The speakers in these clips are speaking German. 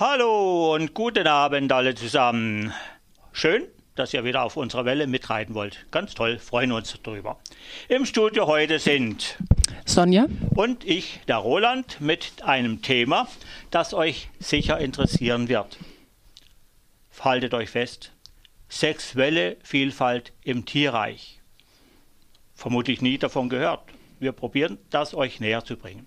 Hallo und guten Abend alle zusammen. Schön, dass ihr wieder auf unserer Welle mitreiten wollt. Ganz toll, freuen uns darüber. Im Studio heute sind Sonja und ich, der Roland, mit einem Thema, das euch sicher interessieren wird. Haltet euch fest, sexuelle Vielfalt im Tierreich. Vermutlich nie davon gehört. Wir probieren das euch näher zu bringen.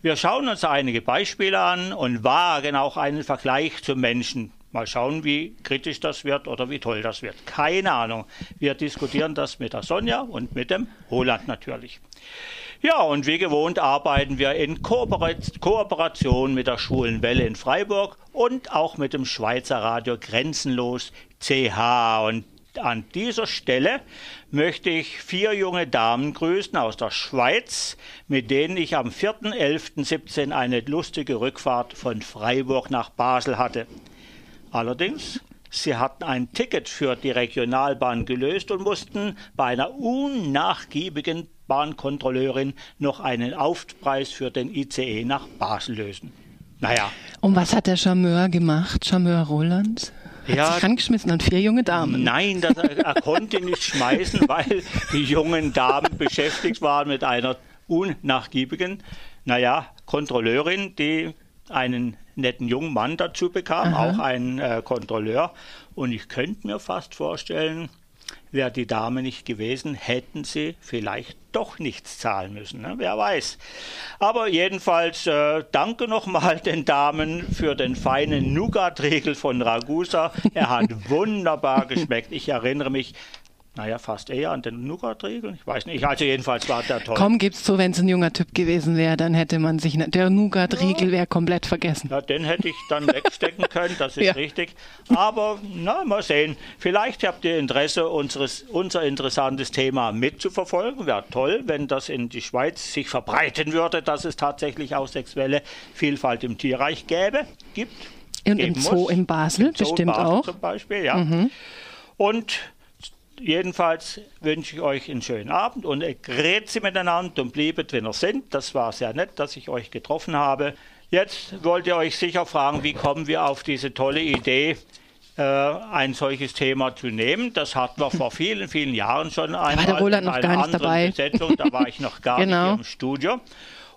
Wir schauen uns einige Beispiele an und wagen auch einen Vergleich zum Menschen. Mal schauen, wie kritisch das wird oder wie toll das wird. Keine Ahnung. Wir diskutieren das mit der Sonja und mit dem Roland natürlich. Ja, und wie gewohnt arbeiten wir in Kooperation mit der Schwulen Welle in Freiburg und auch mit dem Schweizer Radio Grenzenlos CH. Und an dieser Stelle möchte ich vier junge Damen grüßen aus der Schweiz, mit denen ich am 4.11.17 eine lustige Rückfahrt von Freiburg nach Basel hatte. Allerdings, sie hatten ein Ticket für die Regionalbahn gelöst und mussten bei einer unnachgiebigen Bahnkontrolleurin noch einen Aufpreis für den ICE nach Basel lösen. Naja. Und was hat der Charmeur gemacht, Charmeur Roland? Hat ja, sich angeschmissen an vier junge Damen. Nein, das, er konnte nicht schmeißen, weil die jungen Damen beschäftigt waren mit einer unnachgiebigen, naja, Kontrolleurin, die einen netten jungen Mann dazu bekam, Aha. auch einen äh, Kontrolleur. Und ich könnte mir fast vorstellen, Wäre die Dame nicht gewesen, hätten sie vielleicht doch nichts zahlen müssen. Ne? Wer weiß. Aber jedenfalls äh, danke nochmal den Damen für den feinen Nougat-Riegel von Ragusa. Er hat wunderbar geschmeckt. Ich erinnere mich, naja, fast eher an den Nougat-Riegel. Ich weiß nicht. Also jedenfalls war der toll. Komm, gib's zu, wenn es ein junger Typ gewesen wäre, dann hätte man sich, der Nougat-Riegel ja. wäre komplett vergessen. Ja, den hätte ich dann wegstecken können, das ist ja. richtig. Aber, na, mal sehen. Vielleicht habt ihr Interesse, unseres, unser interessantes Thema mitzuverfolgen. Wäre toll, wenn das in die Schweiz sich verbreiten würde, dass es tatsächlich auch sexuelle Vielfalt im Tierreich gäbe, gibt. Und im Zoo muss. in Basel Im Zoo bestimmt Basel auch. Zum Beispiel, ja. Mhm. Und jedenfalls wünsche ich euch einen schönen Abend und grüezi miteinander und bliebet, wenn ihr sind. Das war sehr nett, dass ich euch getroffen habe. Jetzt wollt ihr euch sicher fragen, wie kommen wir auf diese tolle Idee, äh, ein solches Thema zu nehmen. Das hatten wir vor vielen, vielen Jahren schon einmal war der Roland noch gar nicht dabei. Besetzung. Da war ich noch gar genau. nicht im Studio.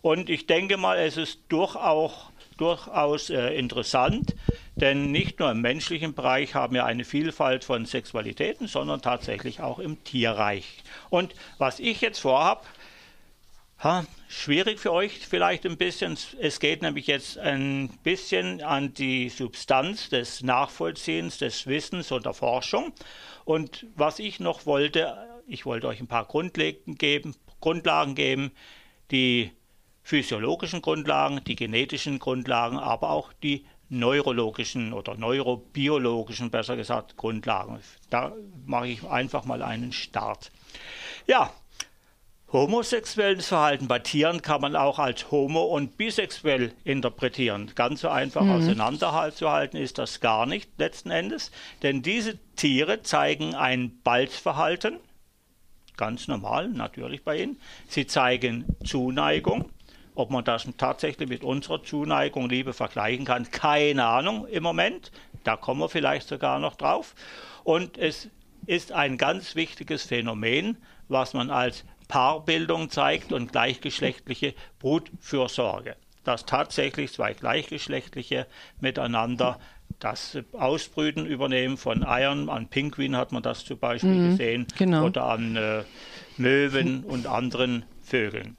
Und ich denke mal, es ist durchaus, durchaus äh, interessant, denn nicht nur im menschlichen Bereich haben wir eine Vielfalt von Sexualitäten, sondern tatsächlich auch im Tierreich. Und was ich jetzt vorhabe, ha, schwierig für euch vielleicht ein bisschen. Es geht nämlich jetzt ein bisschen an die Substanz des Nachvollziehens, des Wissens und der Forschung. Und was ich noch wollte, ich wollte euch ein paar Grundlagen geben, Grundlagen geben die physiologischen Grundlagen, die genetischen Grundlagen, aber auch die neurologischen oder neurobiologischen, besser gesagt, Grundlagen. Da mache ich einfach mal einen Start. Ja, homosexuelles Verhalten bei Tieren kann man auch als homo- und bisexuell interpretieren. Ganz so einfach mhm. auseinanderzuhalten ist das gar nicht letzten Endes, denn diese Tiere zeigen ein Balzverhalten, ganz normal natürlich bei ihnen. Sie zeigen Zuneigung, ob man das tatsächlich mit unserer Zuneigung, Liebe vergleichen kann, keine Ahnung im Moment. Da kommen wir vielleicht sogar noch drauf. Und es ist ein ganz wichtiges Phänomen, was man als Paarbildung zeigt und gleichgeschlechtliche Brutfürsorge. Dass tatsächlich zwei gleichgeschlechtliche miteinander das Ausbrüten übernehmen von Eiern. An Pinguinen hat man das zum Beispiel mhm, gesehen genau. oder an äh, Möwen und anderen Vögeln.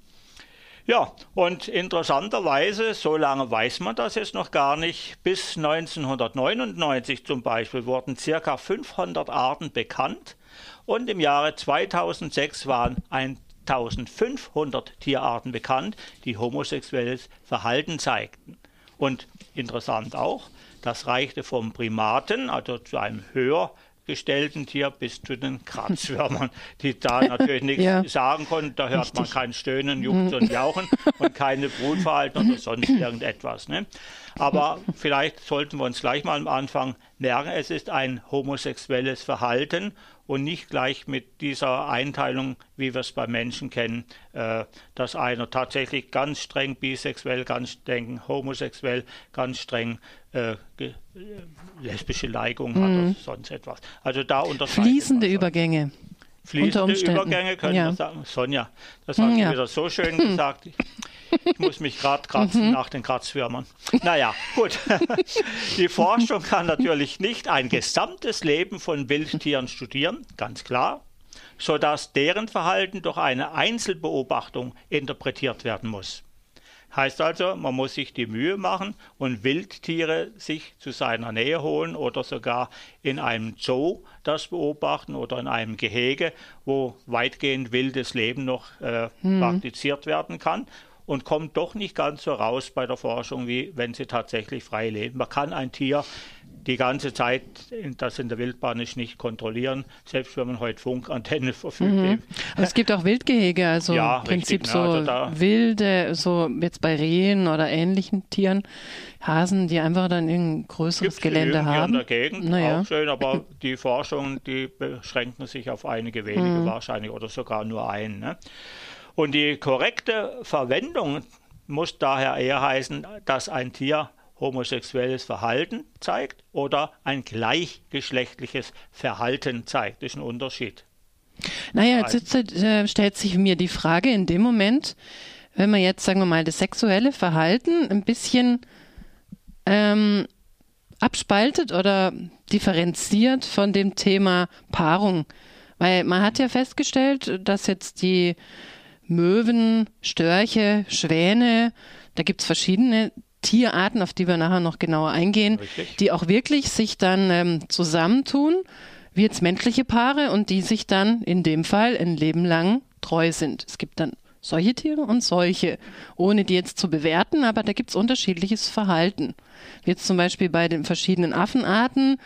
Ja, und interessanterweise, so lange weiß man das jetzt noch gar nicht, bis 1999 zum Beispiel wurden circa 500 Arten bekannt und im Jahre 2006 waren 1500 Tierarten bekannt, die homosexuelles Verhalten zeigten. Und interessant auch, das reichte vom Primaten, also zu einem höher gestellten Tier bis zu den Kratzwürmern, die da natürlich nichts ja. sagen konnten. Da hört Richtig. man kein Stöhnen, Jucken und Jauchen und keine Brutverhalten oder sonst irgendetwas. Ne? Aber vielleicht sollten wir uns gleich mal am Anfang merken, es ist ein homosexuelles Verhalten und nicht gleich mit dieser Einteilung, wie wir es bei Menschen kennen, äh, dass einer tatsächlich ganz streng bisexuell, ganz streng homosexuell, ganz streng äh, äh lesbische Neigung mhm. hat oder sonst etwas. Also da Fließende Übergänge. Fließende Übergänge können ja. wir sagen. Sonja, das hast ja. du wieder so schön gesagt. Ich muss mich gerade kratzen mhm. nach den Kratzwürmern. Naja, gut. Die Forschung kann natürlich nicht ein gesamtes Leben von Wildtieren studieren, ganz klar, sodass deren Verhalten durch eine Einzelbeobachtung interpretiert werden muss. Heißt also, man muss sich die Mühe machen und Wildtiere sich zu seiner Nähe holen oder sogar in einem Zoo das beobachten oder in einem Gehege, wo weitgehend wildes Leben noch äh, mhm. praktiziert werden kann und kommt doch nicht ganz so raus bei der Forschung, wie wenn sie tatsächlich frei leben. Man kann ein Tier die ganze Zeit, das in der Wildbahn ist, nicht kontrollieren, selbst wenn man heute Funkantenne verfügt. Mhm. Es gibt auch Wildgehege, also ja, im Prinzip richtig, so also wilde, so jetzt bei Rehen oder ähnlichen Tieren, Hasen, die einfach dann ein größeres Gelände haben. in der Gegend, naja. auch schön, aber die Forschung, die beschränken sich auf einige wenige mhm. wahrscheinlich oder sogar nur einen. Ne? Und die korrekte Verwendung muss daher eher heißen, dass ein Tier homosexuelles Verhalten zeigt oder ein gleichgeschlechtliches Verhalten zeigt. Das ist ein Unterschied. Naja, jetzt äh, stellt sich mir die Frage in dem Moment, wenn man jetzt, sagen wir mal, das sexuelle Verhalten ein bisschen ähm, abspaltet oder differenziert von dem Thema Paarung. Weil man hat ja festgestellt, dass jetzt die Möwen, Störche, Schwäne, da gibt es verschiedene Tierarten, auf die wir nachher noch genauer eingehen, Richtig. die auch wirklich sich dann ähm, zusammentun, wie jetzt menschliche Paare und die sich dann in dem Fall ein Leben lang treu sind. Es gibt dann solche Tiere und solche, ohne die jetzt zu bewerten, aber da gibt es unterschiedliches Verhalten. Wie jetzt zum Beispiel bei den verschiedenen Affenarten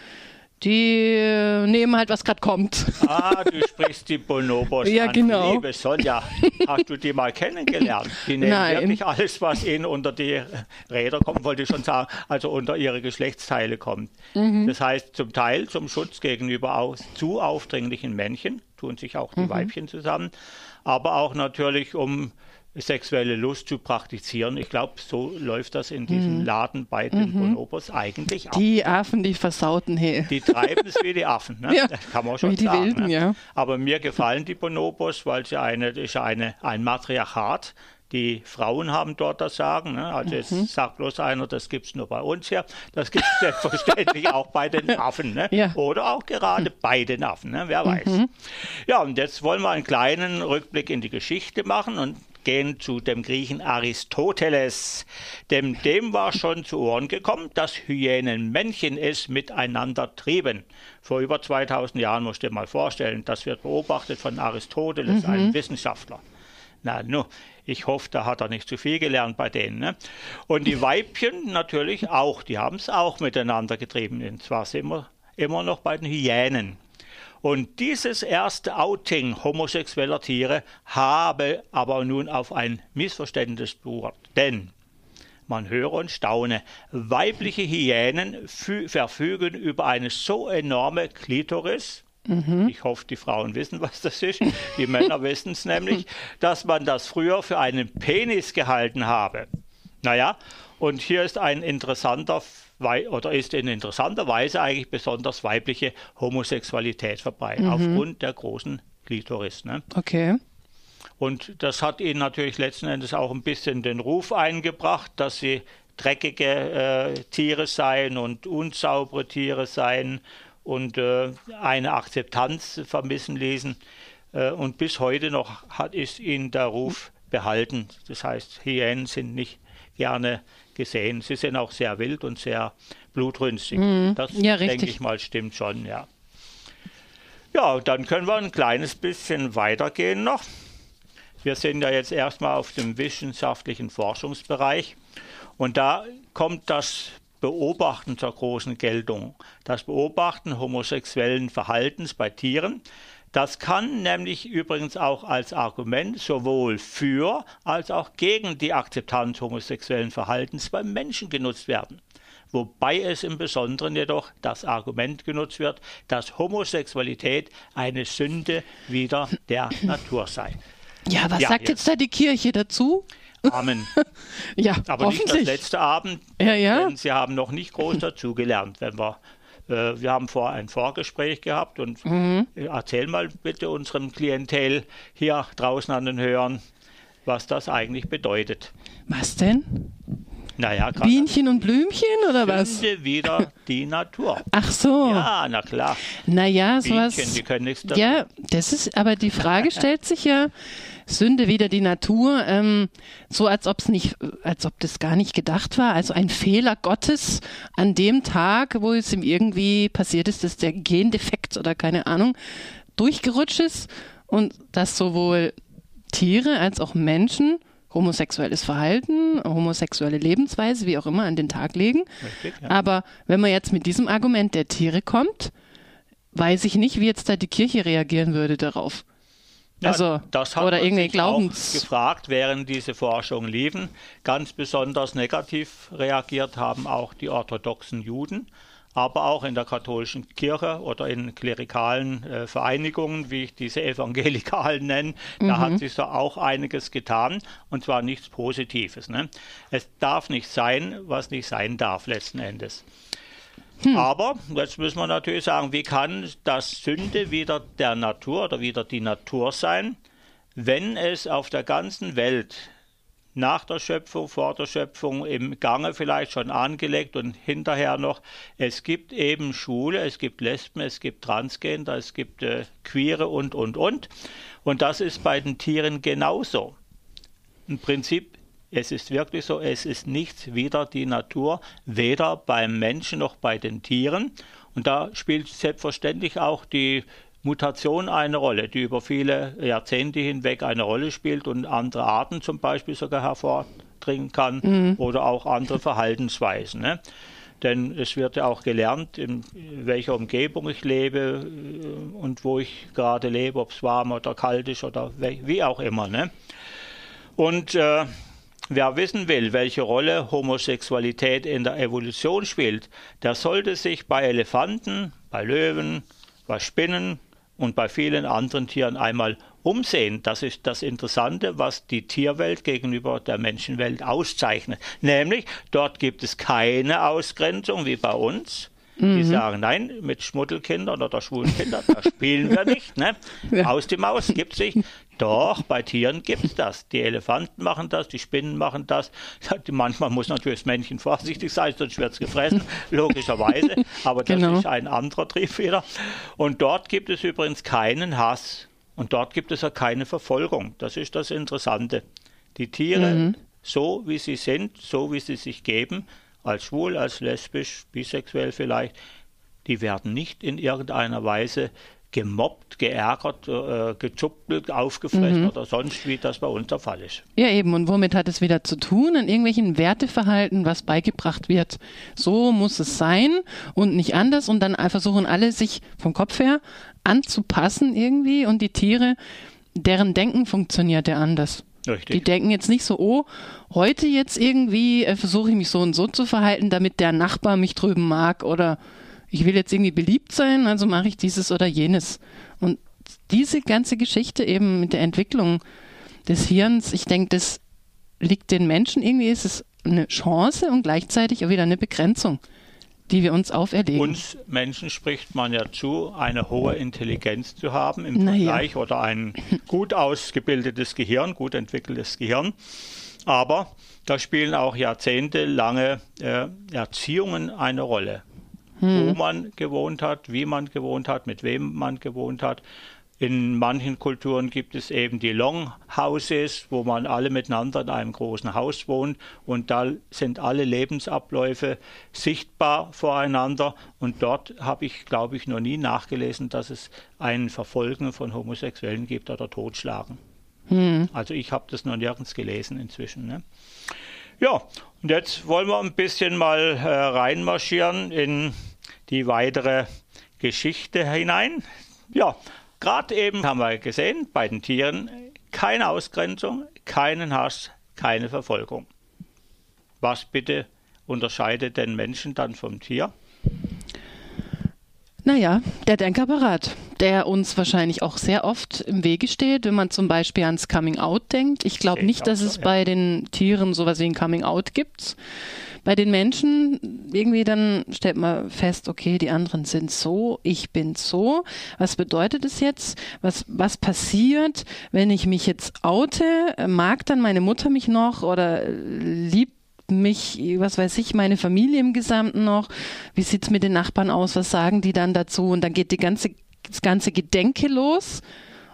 die äh, nehmen halt, was gerade kommt. Ah, du sprichst die Bonobos ja, an. Genau. Liebe Sonja, hast du die mal kennengelernt? Die nehmen Nein. wirklich alles, was ihnen unter die Räder kommt, wollte ich schon sagen, also unter ihre Geschlechtsteile kommt. Mhm. Das heißt, zum Teil zum Schutz gegenüber aus, zu aufdringlichen Männchen, tun sich auch die mhm. Weibchen zusammen, aber auch natürlich um sexuelle Lust zu praktizieren. Ich glaube, so läuft das in diesem mhm. Laden bei den mhm. Bonobos eigentlich auch. Die Affen, die versauten hier. Die treiben es wie die Affen, ne? ja, das kann man schon wie die sagen. Wilden, ne? ja. Aber mir gefallen die Bonobos, weil sie eine, ist eine, ein Matriarchat die Frauen haben dort das Sagen. Ne? Also jetzt mhm. sagt bloß einer, das gibt es nur bei uns hier. Das gibt es selbstverständlich auch bei den Affen. Ne? Ja. Oder auch gerade bei den Affen, ne? wer weiß. Mhm. Ja, und jetzt wollen wir einen kleinen Rückblick in die Geschichte machen und gehen zu dem Griechen Aristoteles. Dem, dem war schon zu Ohren gekommen, dass Hyänenmännchen es miteinander trieben. Vor über 2000 Jahren musst du dir mal vorstellen, das wird beobachtet von Aristoteles, mhm. einem Wissenschaftler. Na, nu, ich hoffe, da hat er nicht zu viel gelernt bei denen. Ne? Und die Weibchen natürlich auch, die haben es auch miteinander getrieben. Und zwar sind wir immer noch bei den Hyänen. Und dieses erste Outing homosexueller Tiere habe aber nun auf ein Missverständnis beruht. Denn man höre und staune. Weibliche Hyänen verfügen über eine so enorme Klitoris. Mhm. Ich hoffe, die Frauen wissen, was das ist. Die Männer wissen es nämlich, dass man das früher für einen Penis gehalten habe. Naja, und hier ist ein interessanter oder ist in interessanter Weise eigentlich besonders weibliche Homosexualität verbreitet, mhm. aufgrund der großen Klitoris. Ne? Okay. Und das hat ihnen natürlich letzten Endes auch ein bisschen den Ruf eingebracht, dass sie dreckige äh, Tiere seien und unsaubere Tiere seien und äh, eine Akzeptanz vermissen ließen. Äh, und bis heute noch hat, ist ihnen der Ruf behalten. Das heißt, Hyänen sind nicht gerne gesehen. Sie sind auch sehr wild und sehr blutrünstig. Mhm. Das ja, denke ich mal stimmt schon, ja. Ja, dann können wir ein kleines bisschen weitergehen noch. Wir sind ja jetzt erstmal auf dem wissenschaftlichen Forschungsbereich und da kommt das Beobachten zur großen Geltung. Das Beobachten homosexuellen Verhaltens bei Tieren das kann nämlich übrigens auch als Argument sowohl für als auch gegen die Akzeptanz homosexuellen Verhaltens beim Menschen genutzt werden. wobei es im Besonderen jedoch das Argument genutzt wird, dass Homosexualität eine Sünde wieder der Natur sei. Ja, was ja, sagt jetzt, jetzt da die Kirche dazu? Amen. ja, aber nicht das letzte Abend, ja, ja. denn Sie haben noch nicht groß dazugelernt, wenn wir äh, wir haben vor ein Vorgespräch gehabt und mhm. erzähl mal bitte unserem Klientel hier draußen an den Hörern, was das eigentlich bedeutet. Was denn? Naja, Bienchen und Blümchen oder was? wieder die Natur. Ach so. Ja, na klar. Naja, sowas. Bienchen, die können nichts dafür. Ja, das ist, aber die Frage stellt sich ja, Sünde wieder die Natur, ähm, so als ob es nicht, als ob das gar nicht gedacht war, also ein Fehler Gottes an dem Tag, wo es ihm irgendwie passiert ist, dass der Gendefekt oder keine Ahnung durchgerutscht ist und dass sowohl Tiere als auch Menschen homosexuelles Verhalten, homosexuelle Lebensweise, wie auch immer, an den Tag legen. Richtig, ja. Aber wenn man jetzt mit diesem Argument der Tiere kommt, weiß ich nicht, wie jetzt da die Kirche reagieren würde darauf. Ja, also, das hat oder irgendwie Glaubens auch gefragt, während diese Forschungen liefen. Ganz besonders negativ reagiert haben auch die orthodoxen Juden, aber auch in der katholischen Kirche oder in klerikalen äh, Vereinigungen, wie ich diese Evangelikalen nenne, mhm. da hat sich so auch einiges getan und zwar nichts Positives. Ne? Es darf nicht sein, was nicht sein darf letzten Endes. Hm. Aber jetzt müssen wir natürlich sagen, wie kann das Sünde wieder der Natur oder wieder die Natur sein, wenn es auf der ganzen Welt nach der Schöpfung, vor der Schöpfung, im Gange vielleicht schon angelegt und hinterher noch. Es gibt eben Schule, es gibt Lesben, es gibt Transgender, es gibt äh, Queere und, und, und. Und das ist bei den Tieren genauso. Im Prinzip es ist wirklich so, es ist nichts wider die Natur, weder beim Menschen noch bei den Tieren. Und da spielt selbstverständlich auch die Mutation eine Rolle, die über viele Jahrzehnte hinweg eine Rolle spielt und andere Arten zum Beispiel sogar hervordringen kann mhm. oder auch andere Verhaltensweisen. Ne? Denn es wird ja auch gelernt, in welcher Umgebung ich lebe äh, und wo ich gerade lebe, ob es warm oder kalt ist oder wie auch immer. Ne? Und äh, Wer wissen will, welche Rolle Homosexualität in der Evolution spielt, der sollte sich bei Elefanten, bei Löwen, bei Spinnen und bei vielen anderen Tieren einmal umsehen. Das ist das Interessante, was die Tierwelt gegenüber der Menschenwelt auszeichnet. Nämlich, dort gibt es keine Ausgrenzung wie bei uns. Mhm. Die sagen, nein, mit Schmuddelkindern oder schwulen Kindern, da spielen wir nicht. Ne? Ja. Aus die Maus gibt es nicht. Doch, bei Tieren gibt es das. Die Elefanten machen das, die Spinnen machen das. Manchmal muss natürlich das Männchen vorsichtig sein, sonst wird es gefressen, logischerweise. Aber das genau. ist ein anderer Triebfeder. Und dort gibt es übrigens keinen Hass. Und dort gibt es ja keine Verfolgung. Das ist das Interessante. Die Tiere, mhm. so wie sie sind, so wie sie sich geben, als schwul, als lesbisch, bisexuell vielleicht, die werden nicht in irgendeiner Weise gemobbt, geärgert, äh, gezuppelt, aufgefressen mhm. oder sonst, wie das bei uns der Fall ist. Ja, eben. Und womit hat es wieder zu tun? An irgendwelchen Werteverhalten, was beigebracht wird. So muss es sein und nicht anders. Und dann versuchen alle, sich vom Kopf her anzupassen irgendwie. Und die Tiere, deren Denken funktioniert ja anders. Richtig. Die denken jetzt nicht so, oh, heute jetzt irgendwie äh, versuche ich mich so und so zu verhalten, damit der Nachbar mich drüben mag oder ich will jetzt irgendwie beliebt sein, also mache ich dieses oder jenes. Und diese ganze Geschichte eben mit der Entwicklung des Hirns, ich denke, das liegt den Menschen irgendwie, ist es eine Chance und gleichzeitig auch wieder eine Begrenzung, die wir uns auferlegen. Uns Menschen spricht man ja zu, eine hohe Intelligenz zu haben im naja. Vergleich oder ein gut ausgebildetes Gehirn, gut entwickeltes Gehirn. Aber da spielen auch jahrzehntelange äh, Erziehungen eine Rolle hm. wo man gewohnt hat, wie man gewohnt hat, mit wem man gewohnt hat. In manchen Kulturen gibt es eben die Longhouses, wo man alle miteinander in einem großen Haus wohnt und da sind alle Lebensabläufe sichtbar voreinander und dort habe ich, glaube ich, noch nie nachgelesen, dass es ein Verfolgen von Homosexuellen gibt oder Totschlagen. Hm. Also ich habe das noch nirgends gelesen inzwischen. Ne? Ja, und jetzt wollen wir ein bisschen mal äh, reinmarschieren in die weitere Geschichte hinein. Ja, gerade eben haben wir gesehen, bei den Tieren keine Ausgrenzung, keinen Hass, keine Verfolgung. Was bitte unterscheidet den Menschen dann vom Tier? Naja, der Denkapparat, der uns wahrscheinlich auch sehr oft im Wege steht, wenn man zum Beispiel ans Coming Out denkt. Ich glaube nicht, dass es bei den Tieren sowas wie ein Coming Out gibt. Bei den Menschen irgendwie dann stellt man fest, okay, die anderen sind so, ich bin so. Was bedeutet es jetzt? Was, was passiert, wenn ich mich jetzt oute? Mag dann meine Mutter mich noch oder liebt mich, was weiß ich, meine Familie im Gesamten noch? Wie sieht es mit den Nachbarn aus? Was sagen die dann dazu? Und dann geht die ganze, das ganze Gedenke los.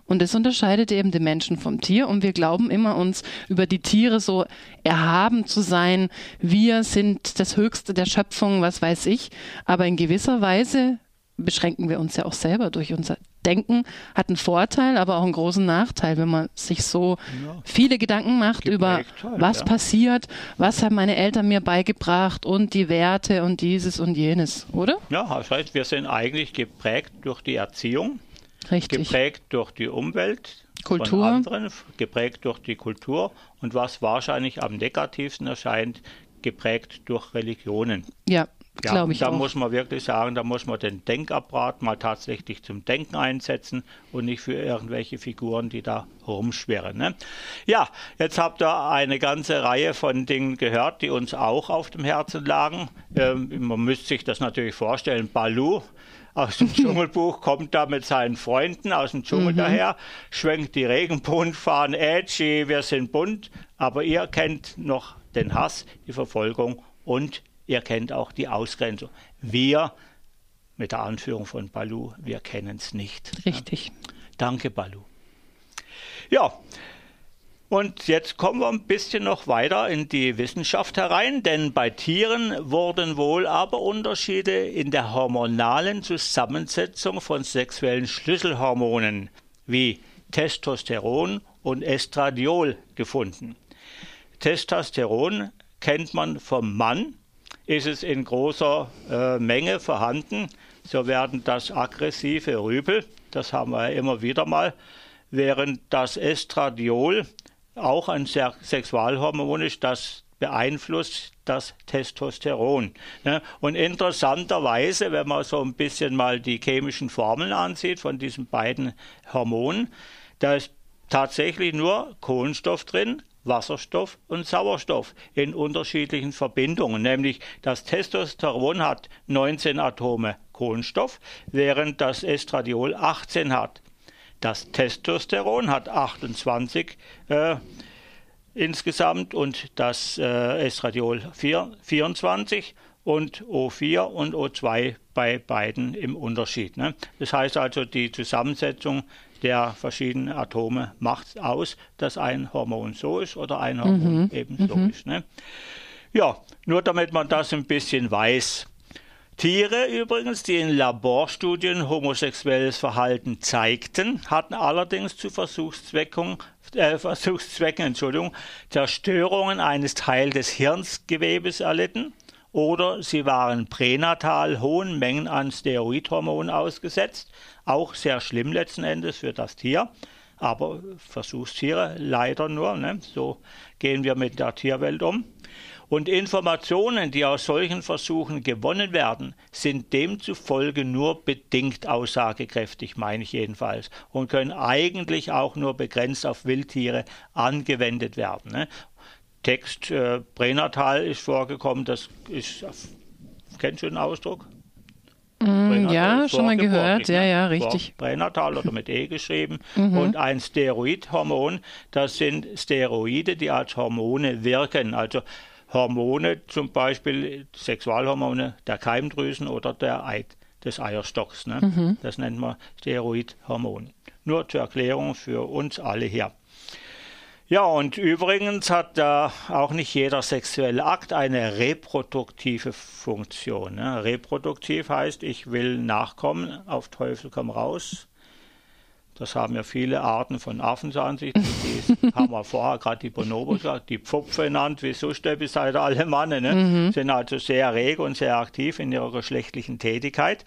Und das unterscheidet eben den Menschen vom Tier. Und wir glauben immer, uns über die Tiere so erhaben zu sein. Wir sind das Höchste der Schöpfung, was weiß ich. Aber in gewisser Weise beschränken wir uns ja auch selber durch unser Denken. Hat einen Vorteil, aber auch einen großen Nachteil, wenn man sich so ja. viele Gedanken macht Geprägt über halt, was ja. passiert, was haben meine Eltern mir beigebracht und die Werte und dieses und jenes, oder? Ja, das heißt, wir sind eigentlich geprägt durch die Erziehung. Richtig. Geprägt durch die Umwelt, Kultur. Von anderen, geprägt durch die Kultur und was wahrscheinlich am negativsten erscheint, geprägt durch Religionen. Ja, ja, glaube ich da auch. muss man wirklich sagen, da muss man den Denkapparat mal tatsächlich zum Denken einsetzen und nicht für irgendwelche Figuren, die da rumschwirren. Ne? Ja, jetzt habt ihr eine ganze Reihe von Dingen gehört, die uns auch auf dem Herzen lagen. Ähm, man müsste sich das natürlich vorstellen. Balu, aus dem Dschungelbuch, kommt da mit seinen Freunden aus dem Dschungel mhm. daher, schwenkt die Regenbuntfahnen, edgy, wir sind bunt, aber ihr kennt noch den Hass, die Verfolgung und ihr kennt auch die Ausgrenzung. Wir, mit der Anführung von Balu, wir kennen es nicht. Richtig. Ja. Danke, Balu. Ja, und jetzt kommen wir ein bisschen noch weiter in die Wissenschaft herein, denn bei Tieren wurden wohl aber Unterschiede in der hormonalen Zusammensetzung von sexuellen Schlüsselhormonen wie Testosteron und Estradiol gefunden. Testosteron kennt man vom Mann, ist es in großer äh, Menge vorhanden. So werden das aggressive Rüpel, das haben wir ja immer wieder mal, während das Estradiol auch ein Sexualhormon ist, das beeinflusst das Testosteron. Ne? Und interessanterweise, wenn man so ein bisschen mal die chemischen Formeln ansieht von diesen beiden Hormonen, da ist tatsächlich nur Kohlenstoff drin, Wasserstoff und Sauerstoff in unterschiedlichen Verbindungen. Nämlich das Testosteron hat 19 Atome Kohlenstoff, während das Estradiol 18 hat. Das Testosteron hat 28 äh, insgesamt und das äh, Estradiol 4, 24 und O4 und O2 bei beiden im Unterschied. Ne? Das heißt also, die Zusammensetzung der verschiedenen Atome macht aus, dass ein Hormon so ist oder ein Hormon mhm. eben so mhm. ist. Ne? Ja, nur damit man das ein bisschen weiß. Tiere übrigens, die in Laborstudien homosexuelles Verhalten zeigten, hatten allerdings zu Versuchszwecken, äh, Versuchszwecken Entschuldigung, Zerstörungen eines Teils des Hirngewebes erlitten oder sie waren pränatal hohen Mengen an Steroidhormonen ausgesetzt, auch sehr schlimm letzten Endes für das Tier, aber Versuchstiere leider nur, ne? so gehen wir mit der Tierwelt um. Und Informationen, die aus solchen Versuchen gewonnen werden, sind demzufolge nur bedingt aussagekräftig, meine ich jedenfalls, und können eigentlich auch nur begrenzt auf Wildtiere angewendet werden. Ne? Text äh, pränatal ist vorgekommen, das ist, kennst du den Ausdruck? Mm, ja, schon mal gehört, ja, ja, richtig. Pränatal oder mit E geschrieben. Mhm. Und ein Steroidhormon, das sind Steroide, die als Hormone wirken. Also Hormone, zum Beispiel Sexualhormone der Keimdrüsen oder der Ei, des Eierstocks. Ne? Mhm. Das nennt man Steroidhormon. Nur zur Erklärung für uns alle hier. Ja, und übrigens hat da auch nicht jeder sexuelle Akt eine reproduktive Funktion. Ne? Reproduktiv heißt, ich will nachkommen, auf Teufel komm raus. Das haben ja viele Arten von Affen so an sich. Die haben wir vorher gerade die Bonobos die Pfupfe genannt, wie Sustebi seid alle Mann, ne? Mhm. sind also sehr rege und sehr aktiv in ihrer geschlechtlichen Tätigkeit.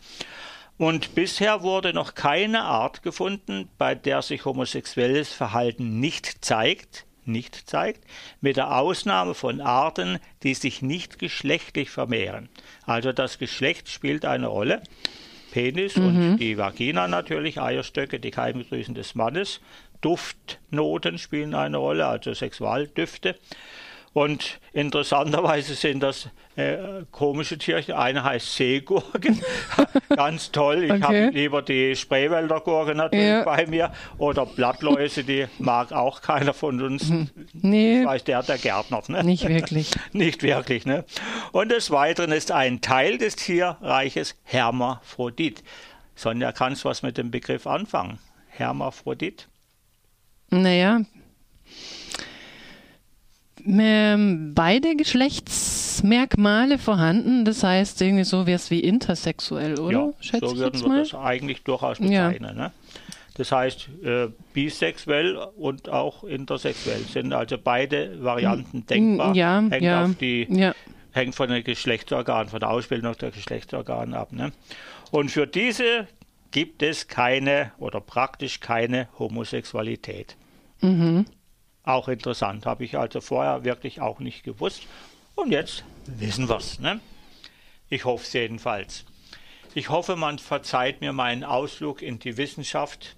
Und bisher wurde noch keine Art gefunden, bei der sich homosexuelles Verhalten nicht zeigt, nicht zeigt, mit der Ausnahme von Arten, die sich nicht geschlechtlich vermehren. Also das Geschlecht spielt eine Rolle. Penis mhm. und die Vagina natürlich, Eierstöcke, die Keimdrüsen des Mannes. Duftnoten spielen eine Rolle, also Sexualdüfte. Und interessanterweise sind das äh, komische Tierchen. Eine heißt Seegurke, ganz toll. Ich okay. habe lieber die Spreewäldergurke natürlich ja. bei mir. Oder Blattläuse, die mag auch keiner von uns. Mhm. Nee. Ich weiß der, der Gärtner. Ne? Nicht wirklich. Nicht wirklich. Ne? Und des Weiteren ist ein Teil des Tierreiches Hermaphrodit. Sonja, kannst du was mit dem Begriff anfangen? Hermaphrodit? Naja, ähm, beide Geschlechtsmerkmale vorhanden. Das heißt irgendwie so wäre es wie intersexuell, oder? Ja, Schätze so würden wir das eigentlich durchaus bezeichnen. Ja. Ne? Das heißt, äh, bisexuell und auch intersexuell sind also beide Varianten denkbar. Ja, hängt, ja, auf die, ja. hängt von den Geschlechtsorganen, von der Ausbildung der Geschlechtsorgane ab. Ne? Und für diese gibt es keine oder praktisch keine Homosexualität. Mhm. Auch interessant, habe ich also vorher wirklich auch nicht gewusst. Und jetzt wissen wir es. Ne? Ich hoffe es jedenfalls. Ich hoffe, man verzeiht mir meinen Ausflug in die Wissenschaft.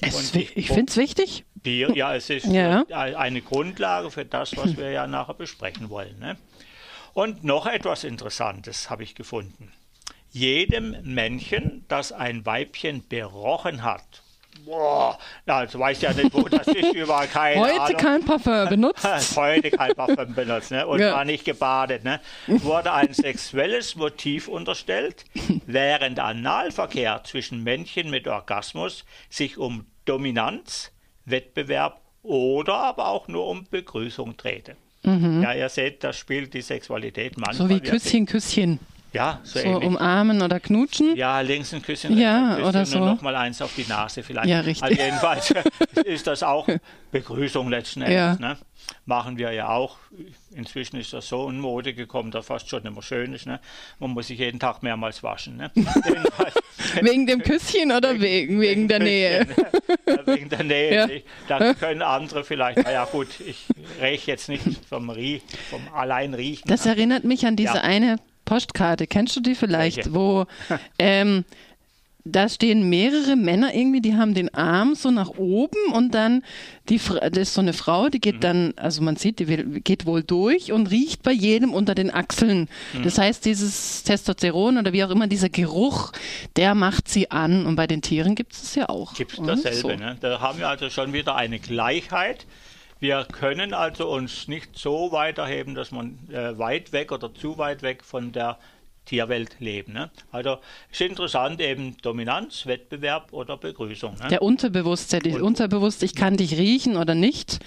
Es, ich, ich finde es wichtig. Bier, ja, es ist ja. eine Grundlage für das, was wir ja nachher besprechen wollen. Ne? Und noch etwas Interessantes habe ich gefunden. Jedem Männchen, das ein Weibchen berochen hat Boah, also weiß ja nicht, wo das ist, überall keine Heute Ahnung. kein Parfum benutzt. Heute kein Parfum benutzt ne? und ja. war nicht gebadet. Ne? Wurde ein sexuelles Motiv unterstellt, während Analverkehr zwischen Männchen mit Orgasmus sich um Dominanz, Wettbewerb oder aber auch nur um Begrüßung drehte. Mhm. Ja, ihr seht, das spielt die Sexualität manchmal. So wie Küsschen, Küsschen. Ja, so, so umarmen oder knutschen. Ja, links ein Küsschen, ja, ein Küsschen oder so. und nochmal eins auf die Nase vielleicht. Ja, richtig. Also jedenfalls ist das auch Begrüßung letzten Endes. Ja. Ne? Machen wir ja auch. Inzwischen ist das so in Mode gekommen, dass fast schon immer schön ist. Ne? Man muss sich jeden Tag mehrmals waschen. Ne? wegen dem Küsschen oder wegen, wegen der Nähe? Ja, wegen der Nähe. Ja. Dann können andere vielleicht, naja gut, ich rieche jetzt nicht vom, Rie, vom allein riechen. Das ne? erinnert mich an diese ja. eine Postkarte, kennst du die vielleicht, Welche? wo ähm, da stehen mehrere Männer irgendwie, die haben den Arm so nach oben und dann die das ist so eine Frau, die geht mhm. dann, also man sieht, die geht wohl durch und riecht bei jedem unter den Achseln. Mhm. Das heißt, dieses Testosteron oder wie auch immer, dieser Geruch, der macht sie an und bei den Tieren gibt es ja auch. Gibt es dasselbe, so. ne? Da haben wir also schon wieder eine Gleichheit wir können also uns nicht so weiterheben, dass man äh, weit weg oder zu weit weg von der Tierwelt leben. Ne? Also ist interessant eben Dominanz, Wettbewerb oder Begrüßung. Ne? Der Unterbewusstsein, die Unterbewusst, ich kann dich riechen oder nicht.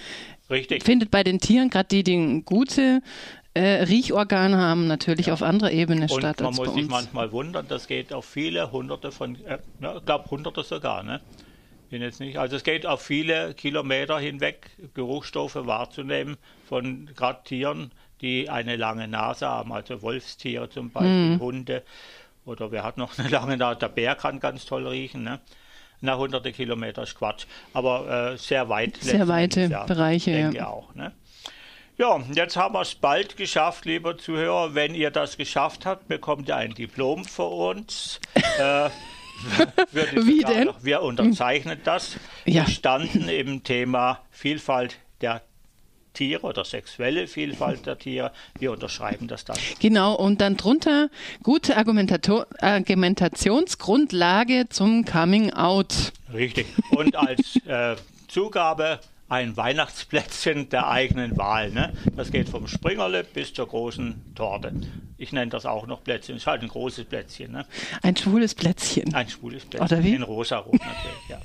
Richtig. Findet bei den Tieren, gerade die, die gute äh, Riechorgane haben, natürlich ja. auf anderer Ebene Und statt. Man muss sich manchmal wundern, das geht auf viele Hunderte von, äh, ich glaube Hunderte sogar. Ne? Bin jetzt nicht. Also es geht auf viele Kilometer hinweg, Geruchsstoffe wahrzunehmen von gerade Tieren, die eine lange Nase haben, also Wolfstiere zum Beispiel, mhm. Hunde oder wer hat noch eine lange Nase? Der Bär kann ganz toll riechen. Ne? Na, hunderte Kilometer ist Quatsch, aber äh, sehr weit. Sehr weite ja, Bereiche, denke ja. auch. Ne? Ja, jetzt haben wir es bald geschafft, lieber Zuhörer. Wenn ihr das geschafft habt, bekommt ihr ein Diplom für uns. äh, Wie denn? Noch, wir unterzeichnen das. Ja. Wir standen im Thema Vielfalt der Tiere oder sexuelle Vielfalt der Tiere. Wir unterschreiben das dann. Genau, und dann drunter gute Argumentationsgrundlage zum Coming Out. Richtig. Und als äh, Zugabe ein Weihnachtsplätzchen der eigenen Wahl. Ne? Das geht vom Springerle bis zur großen Torte. Ich nenne das auch noch Plätzchen. Es ist halt ein großes Plätzchen. Ne? Ein schwules Plätzchen. Ein schwules Plätzchen. Oder wie? In rosarot natürlich, ja.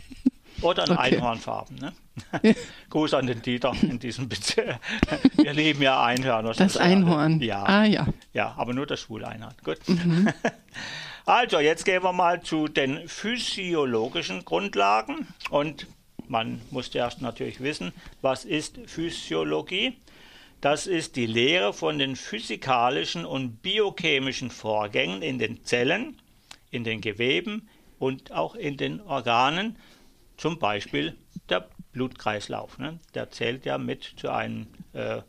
Oder in okay. Einhornfarben. Ne? Gruß an den Dieter in diesem Bezirk. Wir leben ja Einhörner. Das Einhorn. Ja. Ah ja. Ja, aber nur das schwule Einhorn. Gut. Mhm. Also, jetzt gehen wir mal zu den physiologischen Grundlagen. Und man muss erst natürlich wissen, was ist Physiologie? Das ist die Lehre von den physikalischen und biochemischen Vorgängen in den Zellen, in den Geweben und auch in den Organen, zum Beispiel der Blutkreislauf. Ne? Der zählt ja mit zu einem äh,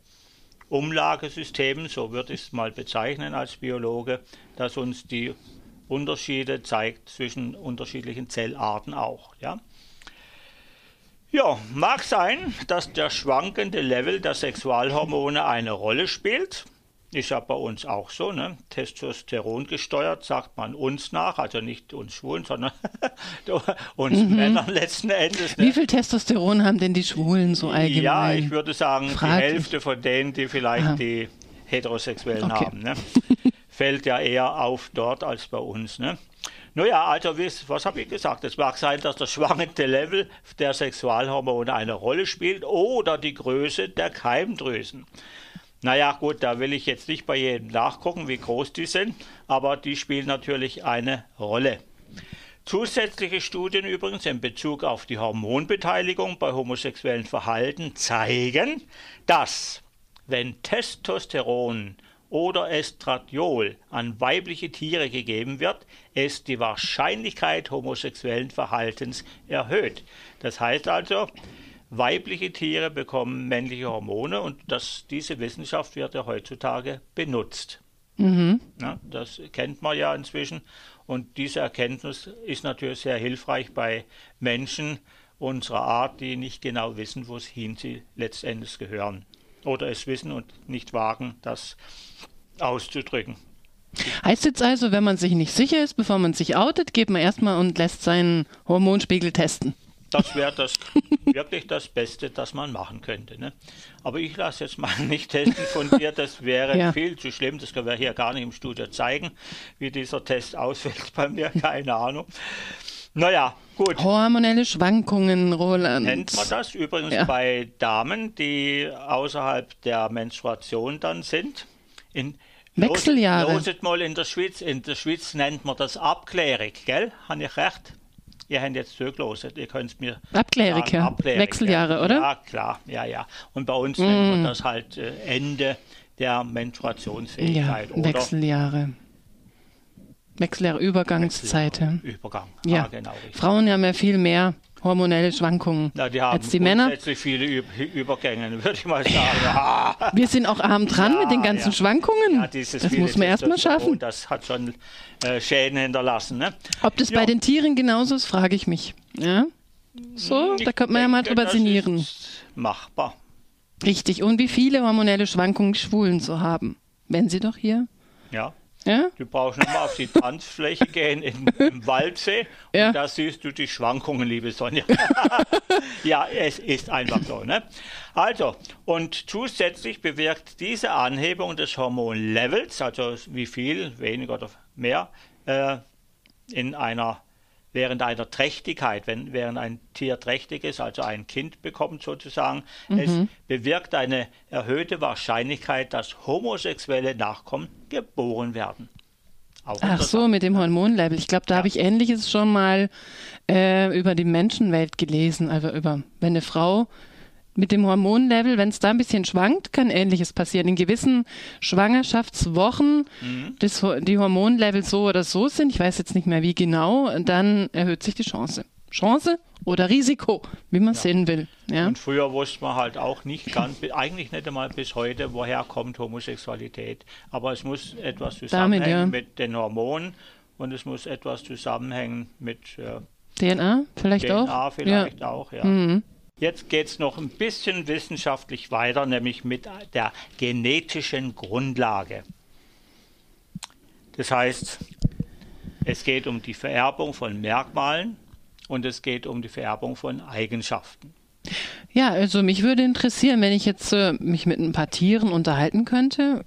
Umlagesystem, so würde ich es mal bezeichnen als Biologe, das uns die Unterschiede zeigt zwischen unterschiedlichen Zellarten auch. Ja? Ja, mag sein, dass der schwankende Level der Sexualhormone eine Rolle spielt. Ist ja bei uns auch so, ne? Testosteron gesteuert, sagt man uns nach, also nicht uns Schwulen, sondern uns mhm. Männern letzten Endes. Ne? Wie viel Testosteron haben denn die Schwulen so allgemein? Ja, ich würde sagen, Fraglich. die Hälfte von denen, die vielleicht Aha. die Heterosexuellen okay. haben. Ne? Fällt ja eher auf dort als bei uns. Ne? Naja, also was habe ich gesagt? Es mag sein, dass das schwangende Level der Sexualhormone eine Rolle spielt oder die Größe der Keimdrüsen. Naja, gut, da will ich jetzt nicht bei jedem nachgucken, wie groß die sind, aber die spielen natürlich eine Rolle. Zusätzliche Studien übrigens in Bezug auf die Hormonbeteiligung bei homosexuellen Verhalten zeigen, dass wenn Testosteron oder Estradiol an weibliche Tiere gegeben wird, es die Wahrscheinlichkeit homosexuellen Verhaltens erhöht. Das heißt also, weibliche Tiere bekommen männliche Hormone und das, diese Wissenschaft wird ja heutzutage benutzt. Mhm. Ja, das kennt man ja inzwischen und diese Erkenntnis ist natürlich sehr hilfreich bei Menschen unserer Art, die nicht genau wissen, wohin sie letztendlich gehören oder es wissen und nicht wagen, das auszudrücken. Heißt jetzt also, wenn man sich nicht sicher ist, bevor man sich outet, geht man erstmal und lässt seinen Hormonspiegel testen. Das wäre das wirklich das Beste, das man machen könnte. Ne? Aber ich lasse jetzt mal nicht testen von dir, das wäre ja. viel zu schlimm. Das können wir hier gar nicht im Studio zeigen, wie dieser Test ausfällt bei mir, keine Ahnung. Naja, gut. Hormonelle Schwankungen, Roland. Nennt man das übrigens ja. bei Damen, die außerhalb der Menstruation dann sind. In Wechseljahre. Loset mal in der Schweiz. In der Schweiz nennt man das Abklärung, gell? Habe ich recht? Ihr habt jetzt zugelassen, ihr könnt es mir Abklärung, sagen, Abklärung, Wechseljahre, ja. oder? Ja, klar, ja, ja. Und bei uns mm. nennt man das halt äh, Ende der Menstruationsfähigkeit. Ja, Wechseljahre. Wechseljahre, Übergangszeiten. Übergang, ja. Ah, genau. Richtig. Frauen haben ja viel mehr hormonelle Schwankungen Na, die haben als die Männer. viele Übergänge, würde ich mal sagen. Wir sind auch arm dran ja, mit den ganzen ja. Schwankungen. Ja, das muss man erstmal schaffen. Das hat schon äh, Schäden hinterlassen. Ne? Ob das bei den Tieren genauso ist, frage ich mich. Ja? So, ich da könnte man ja mal drüber sinnieren. Machbar. Richtig. Und wie viele hormonelle Schwankungen Schwulen so haben. Wenn sie doch hier. Ja. Ja? Du brauchst nur mal auf die Tanzfläche gehen im, im Waldsee ja. und da siehst du die Schwankungen, liebe Sonja. ja, es ist einfach so. Ne? Also, und zusätzlich bewirkt diese Anhebung des Hormonlevels, also wie viel, weniger oder mehr, äh, in einer während einer Trächtigkeit, wenn während ein Tier trächtig ist, also ein Kind bekommt sozusagen, mhm. es bewirkt eine erhöhte Wahrscheinlichkeit, dass homosexuelle Nachkommen geboren werden. Ach so, mit dem Hormonlevel. Ich glaube, da ja. habe ich Ähnliches schon mal äh, über die Menschenwelt gelesen. Also über, wenn eine Frau mit dem Hormonlevel, wenn es da ein bisschen schwankt, kann Ähnliches passieren. In gewissen Schwangerschaftswochen, mhm. das, die Hormonlevel so oder so sind, ich weiß jetzt nicht mehr wie genau, dann erhöht sich die Chance. Chance oder Risiko, wie man ja. sehen will. Ja? Und früher wusste man halt auch nicht ganz, eigentlich nicht einmal bis heute, woher kommt Homosexualität. Aber es muss etwas zusammenhängen Damit, ja. mit den Hormonen und es muss etwas zusammenhängen mit äh, DNA vielleicht DNA auch. DNA vielleicht auch, ja. Mhm. Jetzt geht es noch ein bisschen wissenschaftlich weiter, nämlich mit der genetischen Grundlage. Das heißt, es geht um die Vererbung von Merkmalen und es geht um die Vererbung von Eigenschaften. Ja, also mich würde interessieren, wenn ich jetzt äh, mich mit ein paar Tieren unterhalten könnte,